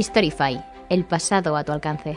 Historify, el pasado a tu alcance.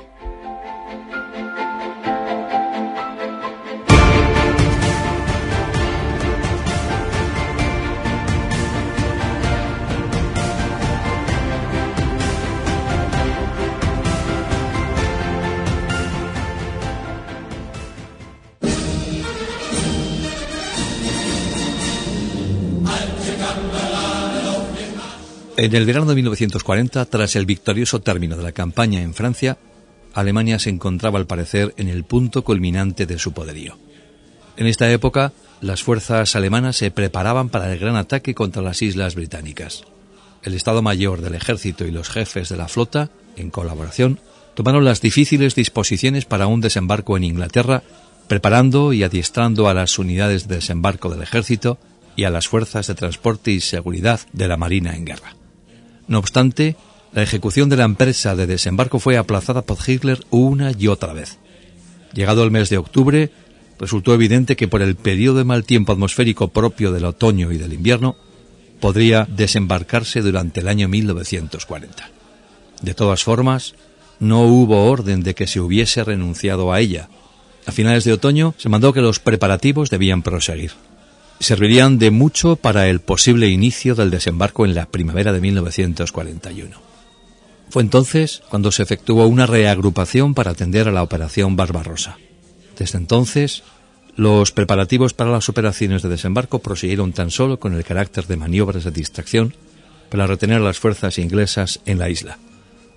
En el verano de 1940, tras el victorioso término de la campaña en Francia, Alemania se encontraba al parecer en el punto culminante de su poderío. En esta época, las fuerzas alemanas se preparaban para el gran ataque contra las islas británicas. El Estado Mayor del Ejército y los jefes de la flota, en colaboración, tomaron las difíciles disposiciones para un desembarco en Inglaterra, preparando y adiestrando a las unidades de desembarco del ejército y a las fuerzas de transporte y seguridad de la Marina en guerra. No obstante, la ejecución de la empresa de desembarco fue aplazada por Hitler una y otra vez. Llegado el mes de octubre, resultó evidente que por el periodo de mal tiempo atmosférico propio del otoño y del invierno, podría desembarcarse durante el año 1940. De todas formas, no hubo orden de que se hubiese renunciado a ella. A finales de otoño se mandó que los preparativos debían proseguir servirían de mucho para el posible inicio del desembarco en la primavera de 1941. Fue entonces cuando se efectuó una reagrupación para atender a la operación Barbarossa. Desde entonces, los preparativos para las operaciones de desembarco prosiguieron tan solo con el carácter de maniobras de distracción para retener a las fuerzas inglesas en la isla.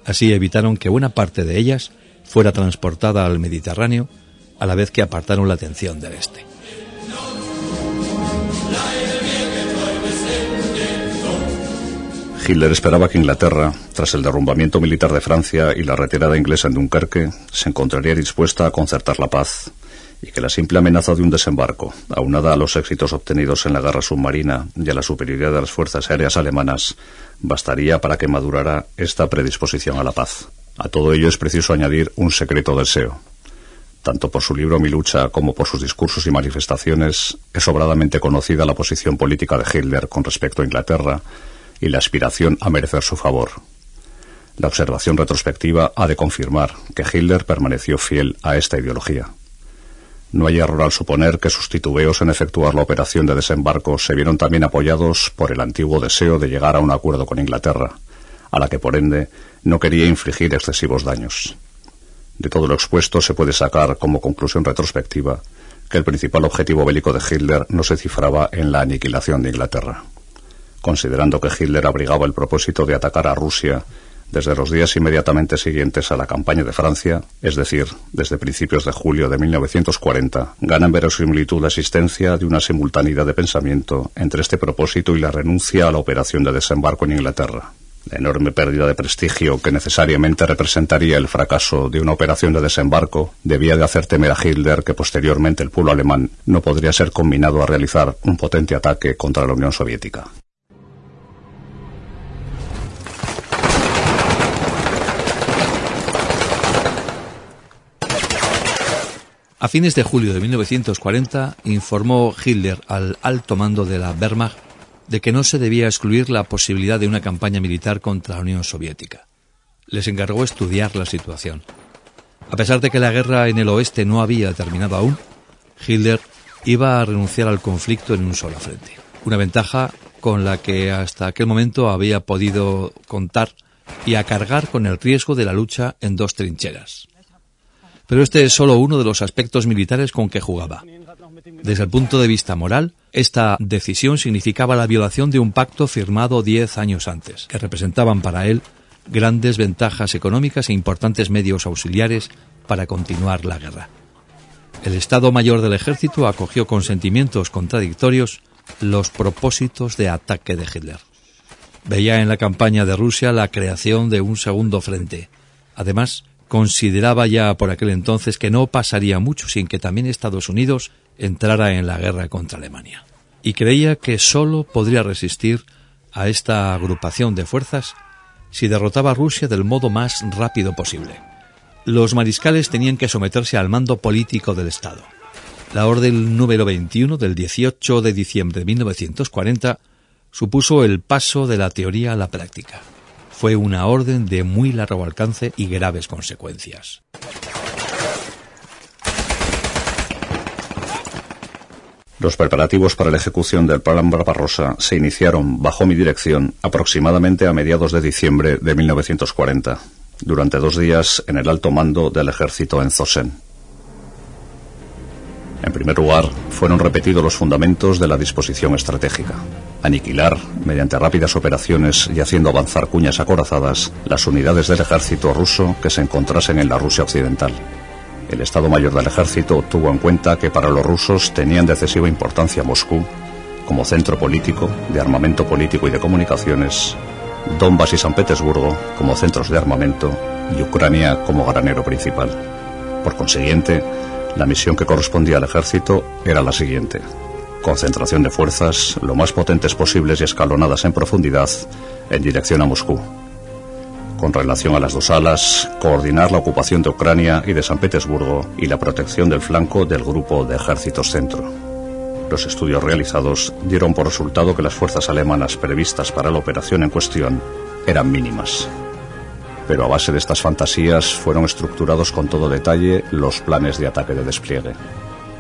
Así evitaron que buena parte de ellas fuera transportada al Mediterráneo, a la vez que apartaron la atención del este. Hitler esperaba que Inglaterra, tras el derrumbamiento militar de Francia y la retirada inglesa en Dunkerque, se encontraría dispuesta a concertar la paz y que la simple amenaza de un desembarco, aunada a los éxitos obtenidos en la guerra submarina y a la superioridad de las fuerzas aéreas alemanas, bastaría para que madurara esta predisposición a la paz. A todo ello es preciso añadir un secreto deseo. Tanto por su libro Mi lucha como por sus discursos y manifestaciones, es sobradamente conocida la posición política de Hitler con respecto a Inglaterra, y la aspiración a merecer su favor. La observación retrospectiva ha de confirmar que Hitler permaneció fiel a esta ideología. No hay error al suponer que sus titubeos en efectuar la operación de desembarco se vieron también apoyados por el antiguo deseo de llegar a un acuerdo con Inglaterra, a la que por ende no quería infligir excesivos daños. De todo lo expuesto se puede sacar como conclusión retrospectiva que el principal objetivo bélico de Hitler no se cifraba en la aniquilación de Inglaterra considerando que Hitler abrigaba el propósito de atacar a Rusia desde los días inmediatamente siguientes a la campaña de Francia, es decir, desde principios de julio de 1940, gana en verosimilitud la existencia de una simultaneidad de pensamiento entre este propósito y la renuncia a la operación de desembarco en Inglaterra. La enorme pérdida de prestigio que necesariamente representaría el fracaso de una operación de desembarco debía de hacer temer a Hitler que posteriormente el pueblo alemán no podría ser combinado a realizar un potente ataque contra la Unión Soviética. A fines de julio de 1940 informó Hitler al alto mando de la Wehrmacht de que no se debía excluir la posibilidad de una campaña militar contra la Unión Soviética. Les encargó estudiar la situación. A pesar de que la guerra en el oeste no había terminado aún, Hitler iba a renunciar al conflicto en un solo frente. Una ventaja con la que hasta aquel momento había podido contar y a cargar con el riesgo de la lucha en dos trincheras pero este es solo uno de los aspectos militares con que jugaba. Desde el punto de vista moral, esta decisión significaba la violación de un pacto firmado diez años antes, que representaban para él grandes ventajas económicas e importantes medios auxiliares para continuar la guerra. el Estado Mayor del Ejército acogió con sentimientos contradictorios los propósitos de ataque de Hitler. Veía en la campaña de Rusia la creación de un segundo frente. Además, consideraba ya por aquel entonces que no pasaría mucho sin que también Estados Unidos entrara en la guerra contra Alemania. Y creía que sólo podría resistir a esta agrupación de fuerzas si derrotaba a Rusia del modo más rápido posible. Los mariscales tenían que someterse al mando político del Estado. La orden número 21 del 18 de diciembre de 1940 supuso el paso de la teoría a la práctica. Fue una orden de muy largo alcance y graves consecuencias. Los preparativos para la ejecución del Plan Barbarossa se iniciaron bajo mi dirección aproximadamente a mediados de diciembre de 1940, durante dos días en el alto mando del ejército en Zosen. En primer lugar, fueron repetidos los fundamentos de la disposición estratégica. Aniquilar, mediante rápidas operaciones y haciendo avanzar cuñas acorazadas, las unidades del ejército ruso que se encontrasen en la Rusia occidental. El Estado Mayor del Ejército tuvo en cuenta que para los rusos tenían de excesiva importancia Moscú como centro político, de armamento político y de comunicaciones, Donbass y San Petersburgo como centros de armamento y Ucrania como granero principal. Por consiguiente, la misión que correspondía al ejército era la siguiente. Concentración de fuerzas lo más potentes posibles y escalonadas en profundidad en dirección a Moscú con relación a las dos alas, coordinar la ocupación de Ucrania y de San Petersburgo y la protección del flanco del grupo de ejércitos centro. Los estudios realizados dieron por resultado que las fuerzas alemanas previstas para la operación en cuestión eran mínimas. Pero a base de estas fantasías fueron estructurados con todo detalle los planes de ataque de despliegue.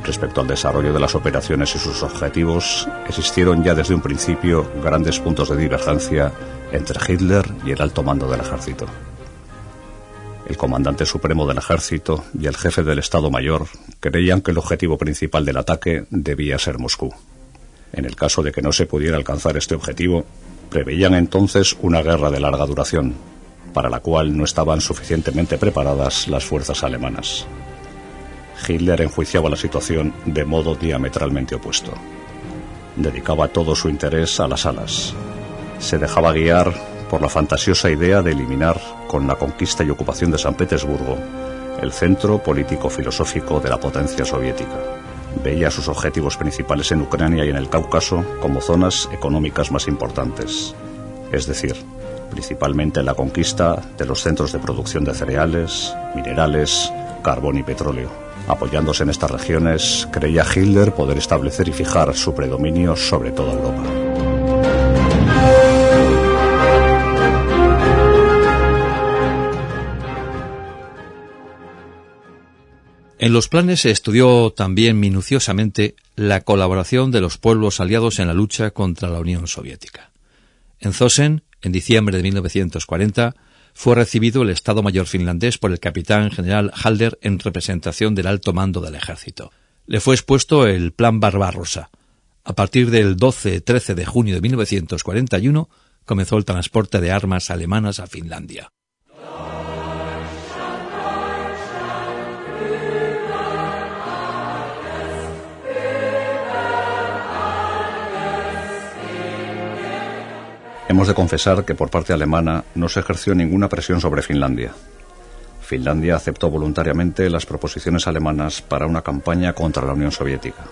Respecto al desarrollo de las operaciones y sus objetivos, existieron ya desde un principio grandes puntos de divergencia entre Hitler y el alto mando del ejército. El comandante supremo del ejército y el jefe del Estado Mayor creían que el objetivo principal del ataque debía ser Moscú. En el caso de que no se pudiera alcanzar este objetivo, preveían entonces una guerra de larga duración, para la cual no estaban suficientemente preparadas las fuerzas alemanas. Hitler enjuiciaba la situación de modo diametralmente opuesto. Dedicaba todo su interés a las alas, se dejaba guiar por la fantasiosa idea de eliminar, con la conquista y ocupación de San Petersburgo, el centro político-filosófico de la potencia soviética. Veía sus objetivos principales en Ucrania y en el Cáucaso como zonas económicas más importantes, es decir, principalmente la conquista de los centros de producción de cereales, minerales, carbón y petróleo. Apoyándose en estas regiones, creía Hitler poder establecer y fijar su predominio sobre toda Europa. En los planes se estudió también minuciosamente la colaboración de los pueblos aliados en la lucha contra la Unión Soviética. En Zosen, en diciembre de 1940, fue recibido el Estado Mayor finlandés por el capitán general Halder en representación del alto mando del ejército. Le fue expuesto el Plan Barbarossa. A partir del 12-13 de junio de 1941 comenzó el transporte de armas alemanas a Finlandia. Hemos de confesar que por parte alemana no se ejerció ninguna presión sobre Finlandia. Finlandia aceptó voluntariamente las proposiciones alemanas para una campaña contra la Unión Soviética.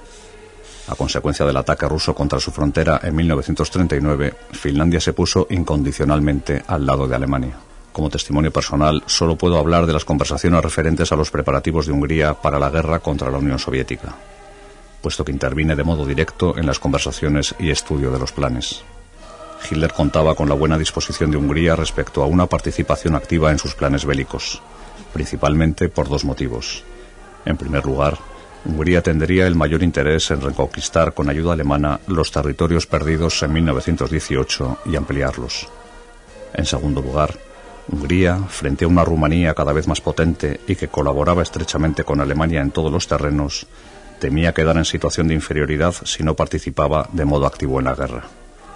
A consecuencia del ataque ruso contra su frontera en 1939, Finlandia se puso incondicionalmente al lado de Alemania. Como testimonio personal, solo puedo hablar de las conversaciones referentes a los preparativos de Hungría para la guerra contra la Unión Soviética, puesto que intervine de modo directo en las conversaciones y estudio de los planes. Hitler contaba con la buena disposición de Hungría respecto a una participación activa en sus planes bélicos, principalmente por dos motivos. En primer lugar, Hungría tendría el mayor interés en reconquistar con ayuda alemana los territorios perdidos en 1918 y ampliarlos. En segundo lugar, Hungría, frente a una Rumanía cada vez más potente y que colaboraba estrechamente con Alemania en todos los terrenos, temía quedar en situación de inferioridad si no participaba de modo activo en la guerra.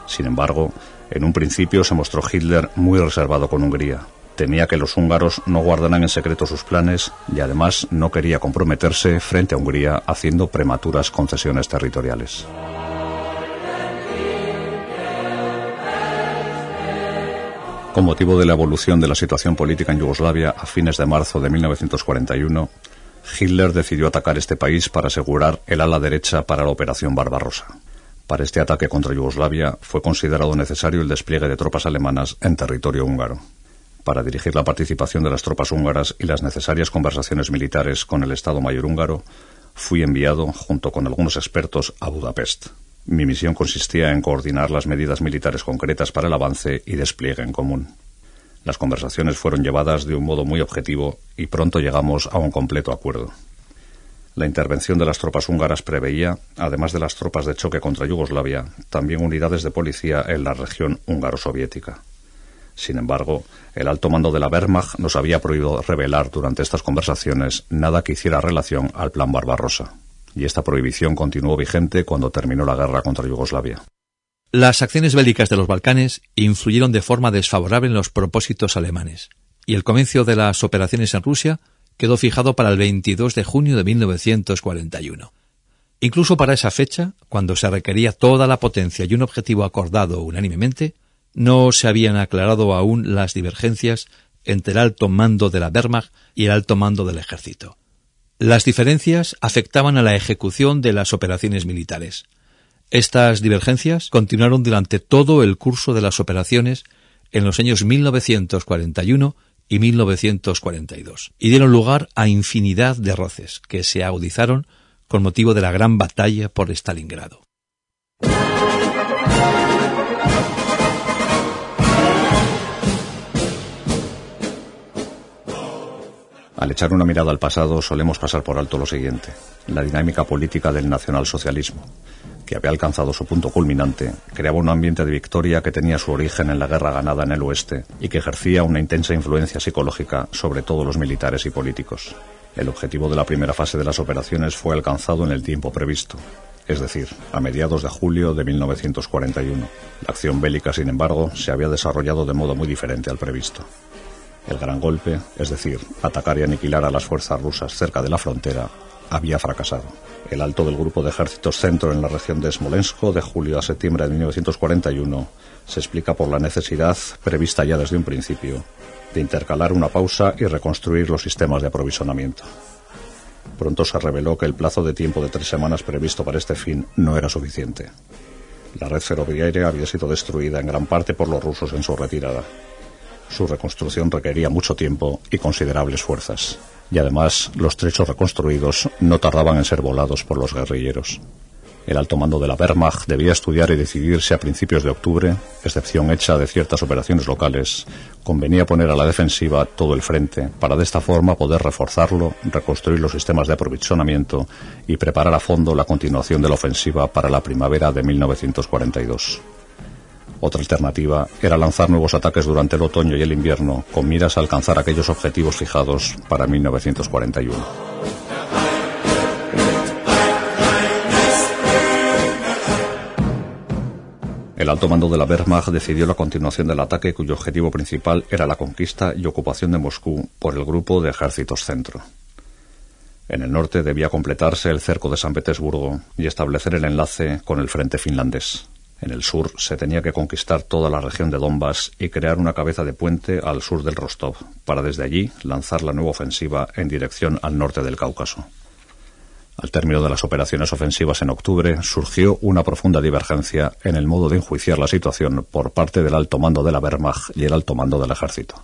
Sin embargo, en un principio se mostró Hitler muy reservado con Hungría, Temía que los húngaros no guardaran en secreto sus planes y además no quería comprometerse frente a Hungría haciendo prematuras concesiones territoriales. Con motivo de la evolución de la situación política en Yugoslavia a fines de marzo de 1941, Hitler decidió atacar este país para asegurar el ala derecha para la Operación Barbarossa. Para este ataque contra Yugoslavia fue considerado necesario el despliegue de tropas alemanas en territorio húngaro. Para dirigir la participación de las tropas húngaras y las necesarias conversaciones militares con el Estado Mayor húngaro, fui enviado, junto con algunos expertos, a Budapest. Mi misión consistía en coordinar las medidas militares concretas para el avance y despliegue en común. Las conversaciones fueron llevadas de un modo muy objetivo y pronto llegamos a un completo acuerdo. La intervención de las tropas húngaras preveía, además de las tropas de choque contra Yugoslavia, también unidades de policía en la región húngaro-soviética. Sin embargo, el alto mando de la Wehrmacht nos había prohibido revelar durante estas conversaciones nada que hiciera relación al Plan Barbarossa, y esta prohibición continuó vigente cuando terminó la guerra contra Yugoslavia. Las acciones bélicas de los Balcanes influyeron de forma desfavorable en los propósitos alemanes, y el comienzo de las operaciones en Rusia quedó fijado para el 22 de junio de 1941. Incluso para esa fecha, cuando se requería toda la potencia y un objetivo acordado unánimemente, no se habían aclarado aún las divergencias entre el alto mando de la Wehrmacht y el alto mando del ejército. Las diferencias afectaban a la ejecución de las operaciones militares. Estas divergencias continuaron durante todo el curso de las operaciones en los años 1941 y 1942, y dieron lugar a infinidad de roces que se agudizaron con motivo de la gran batalla por Stalingrado. Al echar una mirada al pasado solemos pasar por alto lo siguiente, la dinámica política del nacionalsocialismo, que había alcanzado su punto culminante, creaba un ambiente de victoria que tenía su origen en la guerra ganada en el oeste y que ejercía una intensa influencia psicológica sobre todos los militares y políticos. El objetivo de la primera fase de las operaciones fue alcanzado en el tiempo previsto, es decir, a mediados de julio de 1941. La acción bélica, sin embargo, se había desarrollado de modo muy diferente al previsto. El gran golpe, es decir, atacar y aniquilar a las fuerzas rusas cerca de la frontera, había fracasado. El alto del grupo de ejércitos centro en la región de Smolensk de julio a septiembre de 1941 se explica por la necesidad, prevista ya desde un principio, de intercalar una pausa y reconstruir los sistemas de aprovisionamiento. Pronto se reveló que el plazo de tiempo de tres semanas previsto para este fin no era suficiente. La red ferroviaria había sido destruida en gran parte por los rusos en su retirada. Su reconstrucción requería mucho tiempo y considerables fuerzas y además los trechos reconstruidos no tardaban en ser volados por los guerrilleros. El alto mando de la Wehrmacht debía estudiar y decidirse a principios de octubre, excepción hecha de ciertas operaciones locales, convenía poner a la defensiva todo el frente para de esta forma poder reforzarlo, reconstruir los sistemas de aprovisionamiento y preparar a fondo la continuación de la ofensiva para la primavera de 1942. Otra alternativa era lanzar nuevos ataques durante el otoño y el invierno con miras a alcanzar aquellos objetivos fijados para 1941. El alto mando de la Wehrmacht decidió la continuación del ataque cuyo objetivo principal era la conquista y ocupación de Moscú por el grupo de ejércitos centro. En el norte debía completarse el cerco de San Petersburgo y establecer el enlace con el frente finlandés. En el sur se tenía que conquistar toda la región de Donbass y crear una cabeza de puente al sur del Rostov, para desde allí lanzar la nueva ofensiva en dirección al norte del Cáucaso. Al término de las operaciones ofensivas en octubre, surgió una profunda divergencia en el modo de enjuiciar la situación por parte del alto mando de la Wehrmacht y el alto mando del ejército.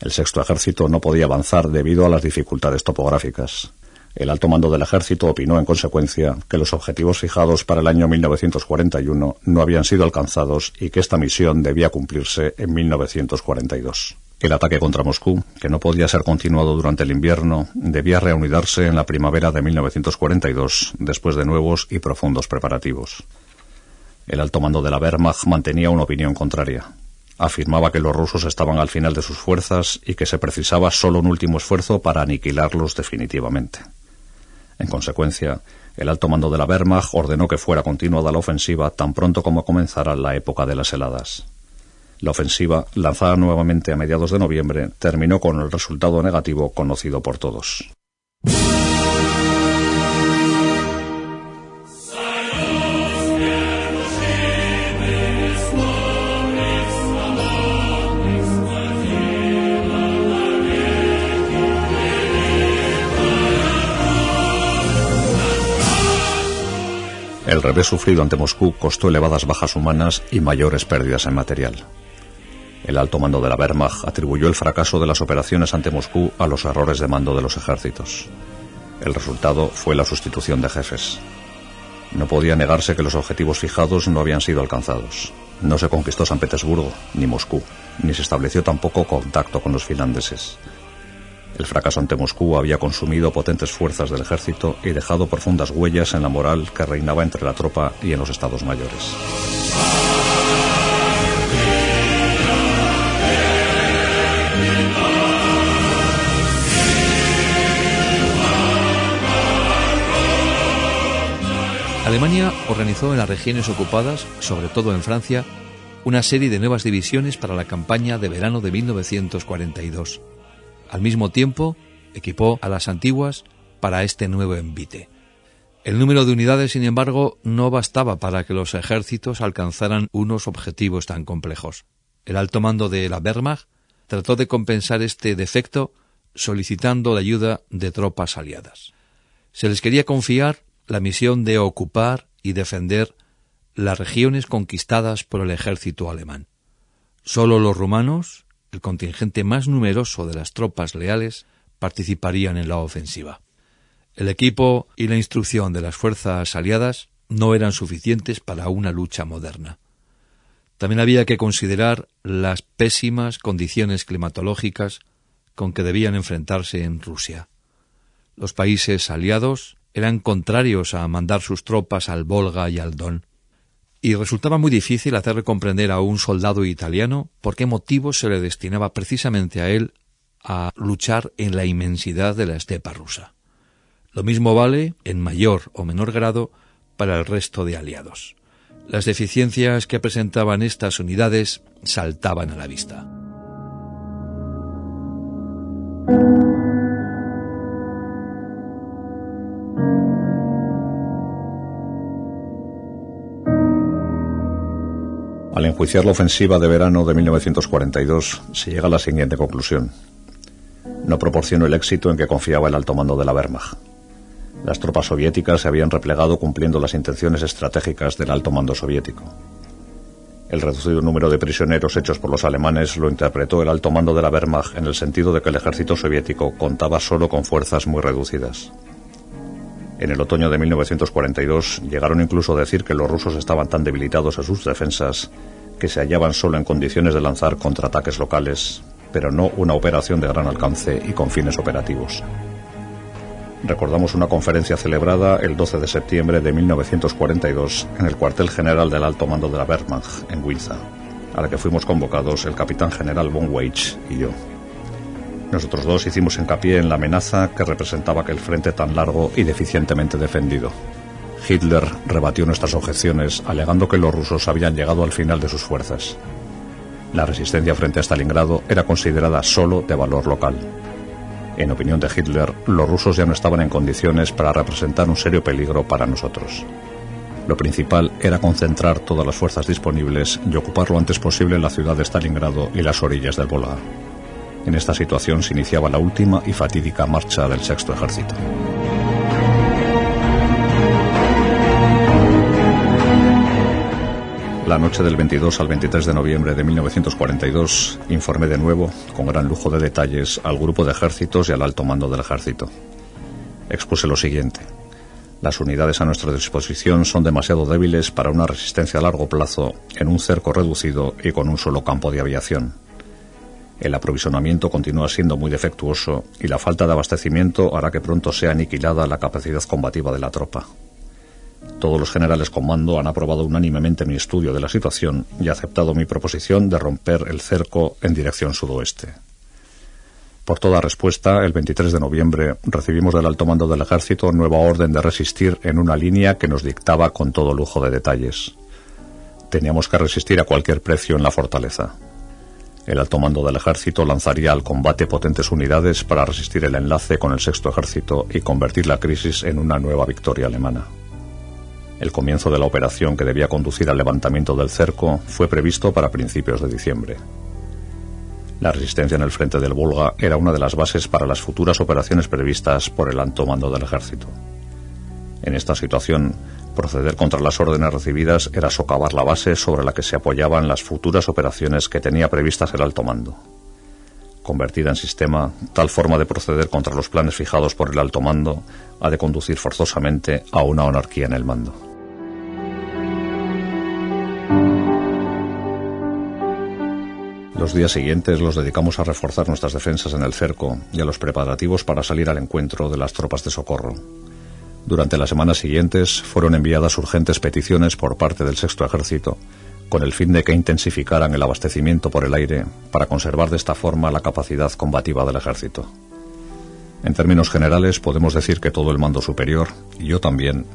El sexto ejército no podía avanzar debido a las dificultades topográficas. El alto mando del ejército opinó en consecuencia que los objetivos fijados para el año 1941 no habían sido alcanzados y que esta misión debía cumplirse en 1942. El ataque contra Moscú, que no podía ser continuado durante el invierno, debía reunidarse en la primavera de 1942 después de nuevos y profundos preparativos. El alto mando de la Wehrmacht mantenía una opinión contraria. Afirmaba que los rusos estaban al final de sus fuerzas y que se precisaba solo un último esfuerzo para aniquilarlos definitivamente. En consecuencia, el alto mando de la Wehrmacht ordenó que fuera continuada la ofensiva tan pronto como comenzara la época de las heladas. La ofensiva, lanzada nuevamente a mediados de noviembre, terminó con el resultado negativo conocido por todos. El revés sufrido ante Moscú costó elevadas bajas humanas y mayores pérdidas en material. El alto mando de la Wehrmacht atribuyó el fracaso de las operaciones ante Moscú a los errores de mando de los ejércitos. El resultado fue la sustitución de jefes. No podía negarse que los objetivos fijados no habían sido alcanzados. No se conquistó San Petersburgo, ni Moscú, ni se estableció tampoco contacto con los finlandeses. El fracaso ante Moscú había consumido potentes fuerzas del ejército y dejado profundas huellas en la moral que reinaba entre la tropa y en los estados mayores. Alemania organizó en las regiones ocupadas, sobre todo en Francia, una serie de nuevas divisiones para la campaña de verano de 1942. Al mismo tiempo, equipó a las antiguas para este nuevo envite. El número de unidades, sin embargo, no bastaba para que los ejércitos alcanzaran unos objetivos tan complejos. El alto mando de la Wehrmacht trató de compensar este defecto solicitando la ayuda de tropas aliadas. Se les quería confiar la misión de ocupar y defender las regiones conquistadas por el ejército alemán. Solo los rumanos, el contingente más numeroso de las tropas leales participarían en la ofensiva. El equipo y la instrucción de las fuerzas aliadas no eran suficientes para una lucha moderna. También había que considerar las pésimas condiciones climatológicas con que debían enfrentarse en Rusia. Los países aliados eran contrarios a mandar sus tropas al Volga y al Don y resultaba muy difícil hacerle comprender a un soldado italiano por qué motivo se le destinaba precisamente a él a luchar en la inmensidad de la estepa rusa. Lo mismo vale, en mayor o menor grado, para el resto de aliados. Las deficiencias que presentaban estas unidades saltaban a la vista. Al enjuiciar la ofensiva de verano de 1942, se llega a la siguiente conclusión. No proporcionó el éxito en que confiaba el alto mando de la Wehrmacht. Las tropas soviéticas se habían replegado cumpliendo las intenciones estratégicas del alto mando soviético. El reducido número de prisioneros hechos por los alemanes lo interpretó el alto mando de la Wehrmacht en el sentido de que el ejército soviético contaba solo con fuerzas muy reducidas. En el otoño de 1942 llegaron incluso a decir que los rusos estaban tan debilitados en sus defensas que se hallaban solo en condiciones de lanzar contraataques locales, pero no una operación de gran alcance y con fines operativos. Recordamos una conferencia celebrada el 12 de septiembre de 1942 en el cuartel general del Alto Mando de la Wehrmacht, en Winza, a la que fuimos convocados el capitán general von Weich y yo. Nosotros dos hicimos hincapié en la amenaza que representaba aquel frente tan largo y deficientemente defendido. Hitler rebatió nuestras objeciones alegando que los rusos habían llegado al final de sus fuerzas. La resistencia frente a Stalingrado era considerada solo de valor local. En opinión de Hitler, los rusos ya no estaban en condiciones para representar un serio peligro para nosotros. Lo principal era concentrar todas las fuerzas disponibles y ocupar lo antes posible la ciudad de Stalingrado y las orillas del Volga. En esta situación se iniciaba la última y fatídica marcha del sexto ejército. La noche del 22 al 23 de noviembre de 1942 informé de nuevo, con gran lujo de detalles, al grupo de ejércitos y al alto mando del ejército. Expuse lo siguiente. Las unidades a nuestra disposición son demasiado débiles para una resistencia a largo plazo en un cerco reducido y con un solo campo de aviación. El aprovisionamiento continúa siendo muy defectuoso y la falta de abastecimiento hará que pronto sea aniquilada la capacidad combativa de la tropa. Todos los generales con mando han aprobado unánimemente mi estudio de la situación y aceptado mi proposición de romper el cerco en dirección sudoeste. Por toda respuesta, el 23 de noviembre recibimos del alto mando del ejército nueva orden de resistir en una línea que nos dictaba con todo lujo de detalles. Teníamos que resistir a cualquier precio en la fortaleza. El alto mando del ejército lanzaría al combate potentes unidades para resistir el enlace con el sexto ejército y convertir la crisis en una nueva victoria alemana. El comienzo de la operación que debía conducir al levantamiento del cerco fue previsto para principios de diciembre. La resistencia en el frente del Volga era una de las bases para las futuras operaciones previstas por el alto mando del ejército. En esta situación, proceder contra las órdenes recibidas era socavar la base sobre la que se apoyaban las futuras operaciones que tenía previstas el alto mando. Convertida en sistema, tal forma de proceder contra los planes fijados por el alto mando ha de conducir forzosamente a una anarquía en el mando. Los días siguientes los dedicamos a reforzar nuestras defensas en el cerco y a los preparativos para salir al encuentro de las tropas de socorro. Durante las semanas siguientes fueron enviadas urgentes peticiones por parte del Sexto Ejército con el fin de que intensificaran el abastecimiento por el aire para conservar de esta forma la capacidad combativa del ejército. En términos generales podemos decir que todo el mando superior, y yo también,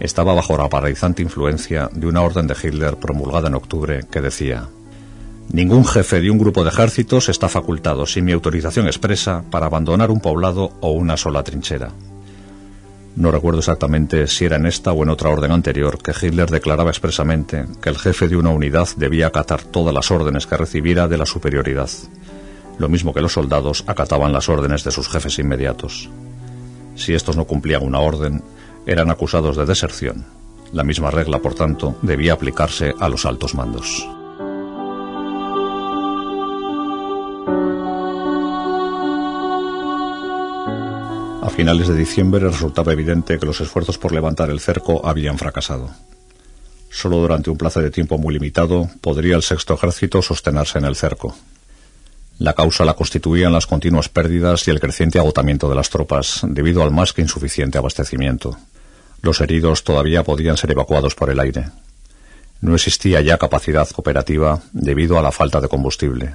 estaba bajo la paralizante influencia de una orden de Hitler promulgada en octubre que decía Ningún jefe de un grupo de ejércitos está facultado, sin mi autorización expresa, para abandonar un poblado o una sola trinchera. No recuerdo exactamente si era en esta o en otra orden anterior que Hitler declaraba expresamente que el jefe de una unidad debía acatar todas las órdenes que recibiera de la superioridad, lo mismo que los soldados acataban las órdenes de sus jefes inmediatos. Si estos no cumplían una orden, eran acusados de deserción. La misma regla, por tanto, debía aplicarse a los altos mandos. A finales de diciembre resultaba evidente que los esfuerzos por levantar el cerco habían fracasado. Solo durante un plazo de tiempo muy limitado podría el sexto ejército sostenerse en el cerco. La causa la constituían las continuas pérdidas y el creciente agotamiento de las tropas debido al más que insuficiente abastecimiento. Los heridos todavía podían ser evacuados por el aire. No existía ya capacidad operativa debido a la falta de combustible.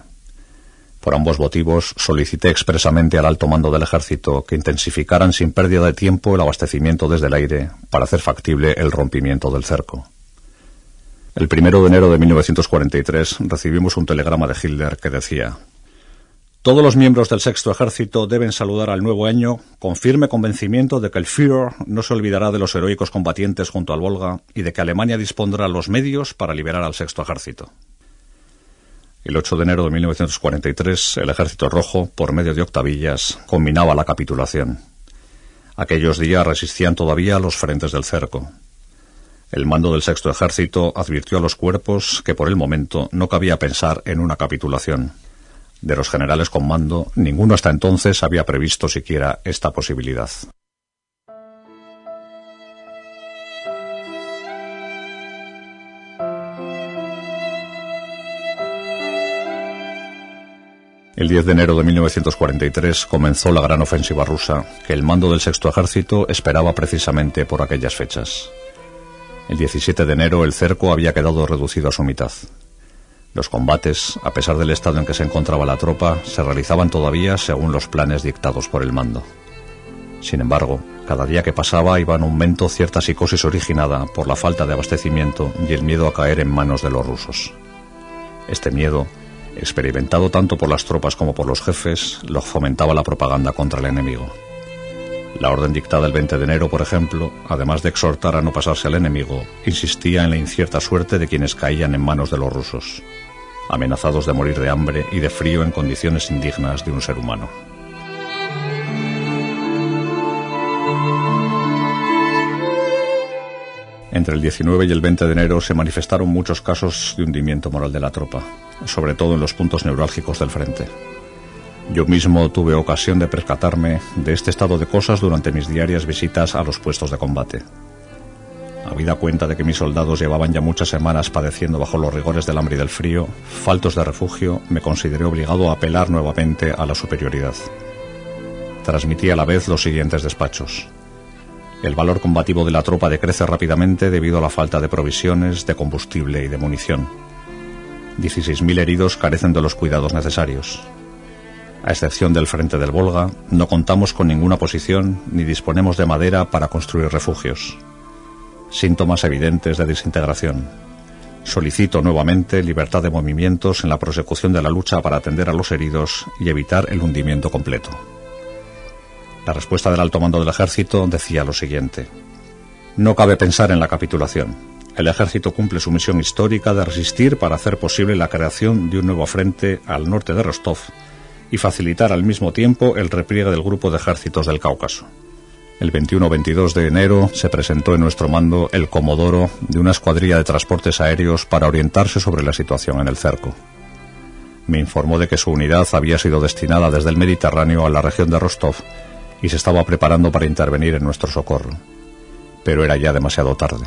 Por ambos motivos, solicité expresamente al alto mando del ejército que intensificaran sin pérdida de tiempo el abastecimiento desde el aire para hacer factible el rompimiento del cerco. El primero de enero de 1943 recibimos un telegrama de Hitler que decía Todos los miembros del sexto ejército deben saludar al nuevo año con firme convencimiento de que el Führer no se olvidará de los heroicos combatientes junto al Volga y de que Alemania dispondrá los medios para liberar al sexto ejército. El 8 de enero de 1943, el Ejército Rojo, por medio de octavillas, combinaba la capitulación. Aquellos días resistían todavía los frentes del cerco. El mando del Sexto Ejército advirtió a los cuerpos que por el momento no cabía pensar en una capitulación. De los generales con mando, ninguno hasta entonces había previsto siquiera esta posibilidad. El 10 de enero de 1943 comenzó la gran ofensiva rusa, que el mando del Sexto Ejército esperaba precisamente por aquellas fechas. El 17 de enero el cerco había quedado reducido a su mitad. Los combates, a pesar del estado en que se encontraba la tropa, se realizaban todavía según los planes dictados por el mando. Sin embargo, cada día que pasaba iba en aumento cierta psicosis originada por la falta de abastecimiento y el miedo a caer en manos de los rusos. Este miedo experimentado tanto por las tropas como por los jefes, lo fomentaba la propaganda contra el enemigo. La orden dictada el 20 de enero, por ejemplo, además de exhortar a no pasarse al enemigo, insistía en la incierta suerte de quienes caían en manos de los rusos, amenazados de morir de hambre y de frío en condiciones indignas de un ser humano. Entre el 19 y el 20 de enero se manifestaron muchos casos de hundimiento moral de la tropa, sobre todo en los puntos neurálgicos del frente. Yo mismo tuve ocasión de percatarme de este estado de cosas durante mis diarias visitas a los puestos de combate. Habida cuenta de que mis soldados llevaban ya muchas semanas padeciendo bajo los rigores del hambre y del frío, faltos de refugio, me consideré obligado a apelar nuevamente a la superioridad. Transmití a la vez los siguientes despachos. El valor combativo de la tropa decrece rápidamente debido a la falta de provisiones, de combustible y de munición. 16.000 heridos carecen de los cuidados necesarios. A excepción del frente del Volga, no contamos con ninguna posición ni disponemos de madera para construir refugios. Síntomas evidentes de desintegración. Solicito nuevamente libertad de movimientos en la prosecución de la lucha para atender a los heridos y evitar el hundimiento completo. La respuesta del alto mando del ejército decía lo siguiente. No cabe pensar en la capitulación. El ejército cumple su misión histórica de resistir para hacer posible la creación de un nuevo frente al norte de Rostov y facilitar al mismo tiempo el repliegue del grupo de ejércitos del Cáucaso. El 21-22 de enero se presentó en nuestro mando el Comodoro de una escuadrilla de transportes aéreos para orientarse sobre la situación en el cerco. Me informó de que su unidad había sido destinada desde el Mediterráneo a la región de Rostov y se estaba preparando para intervenir en nuestro socorro. Pero era ya demasiado tarde.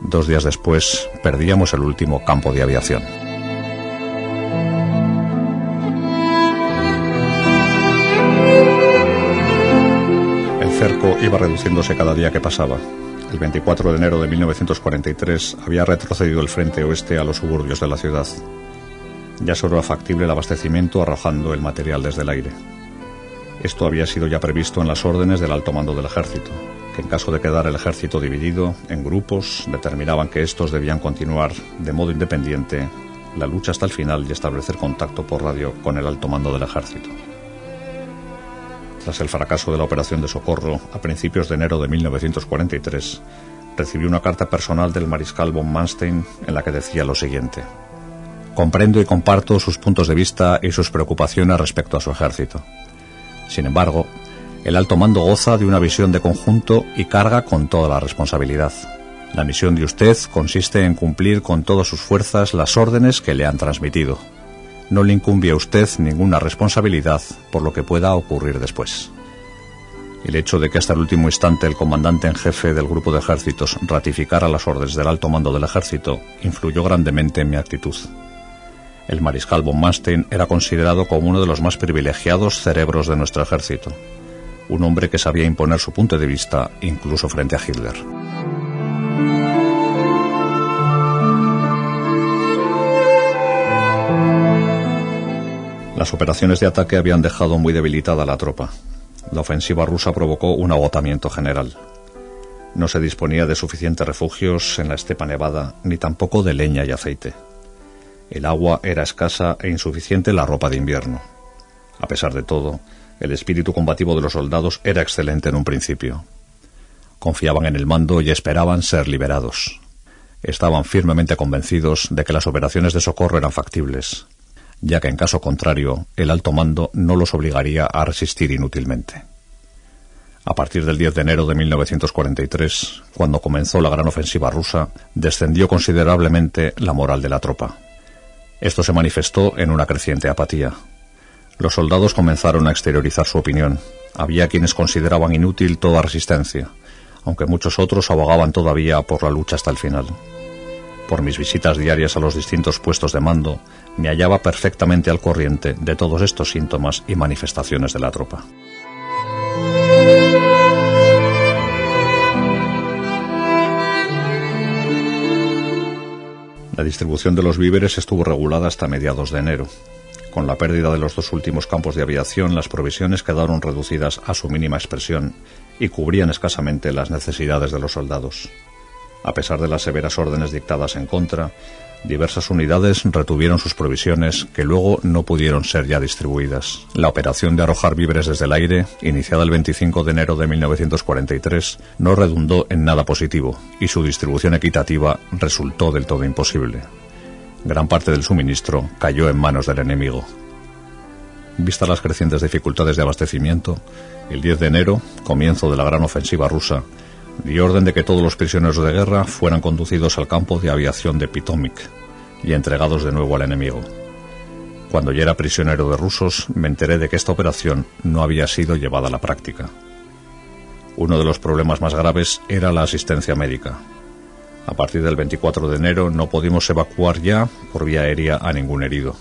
Dos días después perdíamos el último campo de aviación. El cerco iba reduciéndose cada día que pasaba. El 24 de enero de 1943 había retrocedido el frente oeste a los suburbios de la ciudad. Ya solo era factible el abastecimiento arrojando el material desde el aire. Esto había sido ya previsto en las órdenes del alto mando del ejército, que en caso de quedar el ejército dividido en grupos, determinaban que estos debían continuar de modo independiente la lucha hasta el final y establecer contacto por radio con el alto mando del ejército. Tras el fracaso de la operación de socorro, a principios de enero de 1943, recibí una carta personal del mariscal von Manstein en la que decía lo siguiente. Comprendo y comparto sus puntos de vista y sus preocupaciones respecto a su ejército. Sin embargo, el alto mando goza de una visión de conjunto y carga con toda la responsabilidad. La misión de usted consiste en cumplir con todas sus fuerzas las órdenes que le han transmitido. No le incumbe a usted ninguna responsabilidad por lo que pueda ocurrir después. El hecho de que hasta el último instante el comandante en jefe del grupo de ejércitos ratificara las órdenes del alto mando del ejército influyó grandemente en mi actitud. El mariscal von Manstein era considerado como uno de los más privilegiados cerebros de nuestro ejército, un hombre que sabía imponer su punto de vista incluso frente a Hitler. Las operaciones de ataque habían dejado muy debilitada la tropa. La ofensiva rusa provocó un agotamiento general. No se disponía de suficientes refugios en la estepa nevada, ni tampoco de leña y aceite. El agua era escasa e insuficiente la ropa de invierno. A pesar de todo, el espíritu combativo de los soldados era excelente en un principio. Confiaban en el mando y esperaban ser liberados. Estaban firmemente convencidos de que las operaciones de socorro eran factibles, ya que en caso contrario el alto mando no los obligaría a resistir inútilmente. A partir del 10 de enero de 1943, cuando comenzó la gran ofensiva rusa, descendió considerablemente la moral de la tropa. Esto se manifestó en una creciente apatía. Los soldados comenzaron a exteriorizar su opinión. Había quienes consideraban inútil toda resistencia, aunque muchos otros abogaban todavía por la lucha hasta el final. Por mis visitas diarias a los distintos puestos de mando, me hallaba perfectamente al corriente de todos estos síntomas y manifestaciones de la tropa. La distribución de los víveres estuvo regulada hasta mediados de enero. Con la pérdida de los dos últimos campos de aviación, las provisiones quedaron reducidas a su mínima expresión y cubrían escasamente las necesidades de los soldados. A pesar de las severas órdenes dictadas en contra, diversas unidades retuvieron sus provisiones que luego no pudieron ser ya distribuidas. La operación de arrojar víveres desde el aire, iniciada el 25 de enero de 1943, no redundó en nada positivo y su distribución equitativa resultó del todo imposible. Gran parte del suministro cayó en manos del enemigo. Vistas las crecientes dificultades de abastecimiento, el 10 de enero, comienzo de la gran ofensiva rusa, di orden de que todos los prisioneros de guerra fueran conducidos al campo de aviación de Potomac y entregados de nuevo al enemigo. Cuando ya era prisionero de rusos, me enteré de que esta operación no había sido llevada a la práctica. Uno de los problemas más graves era la asistencia médica. A partir del 24 de enero no pudimos evacuar ya por vía aérea a ningún herido.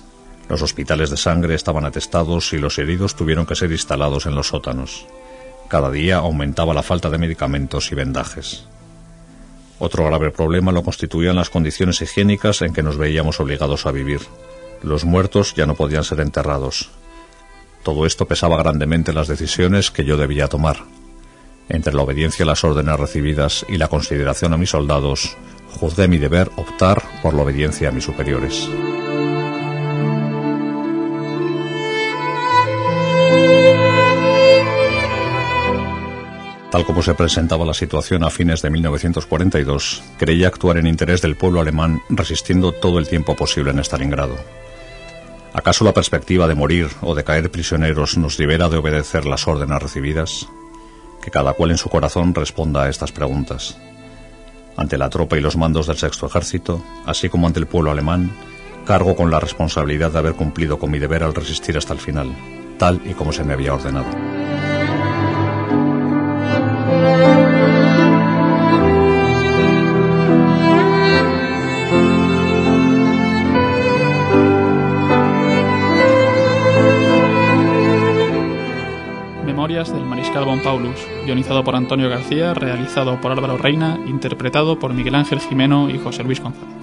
Los hospitales de sangre estaban atestados y los heridos tuvieron que ser instalados en los sótanos. Cada día aumentaba la falta de medicamentos y vendajes. Otro grave problema lo constituían las condiciones higiénicas en que nos veíamos obligados a vivir. Los muertos ya no podían ser enterrados. Todo esto pesaba grandemente las decisiones que yo debía tomar. Entre la obediencia a las órdenes recibidas y la consideración a mis soldados, juzgué mi deber optar por la obediencia a mis superiores. Tal como se presentaba la situación a fines de 1942, creía actuar en interés del pueblo alemán resistiendo todo el tiempo posible en Stalingrado. ¿Acaso la perspectiva de morir o de caer prisioneros nos libera de obedecer las órdenes recibidas? Que cada cual en su corazón responda a estas preguntas. Ante la tropa y los mandos del sexto ejército, así como ante el pueblo alemán, cargo con la responsabilidad de haber cumplido con mi deber al resistir hasta el final, tal y como se me había ordenado. Del Mariscal von Paulus, guionizado por Antonio García, realizado por Álvaro Reina, interpretado por Miguel Ángel Jimeno y José Luis González.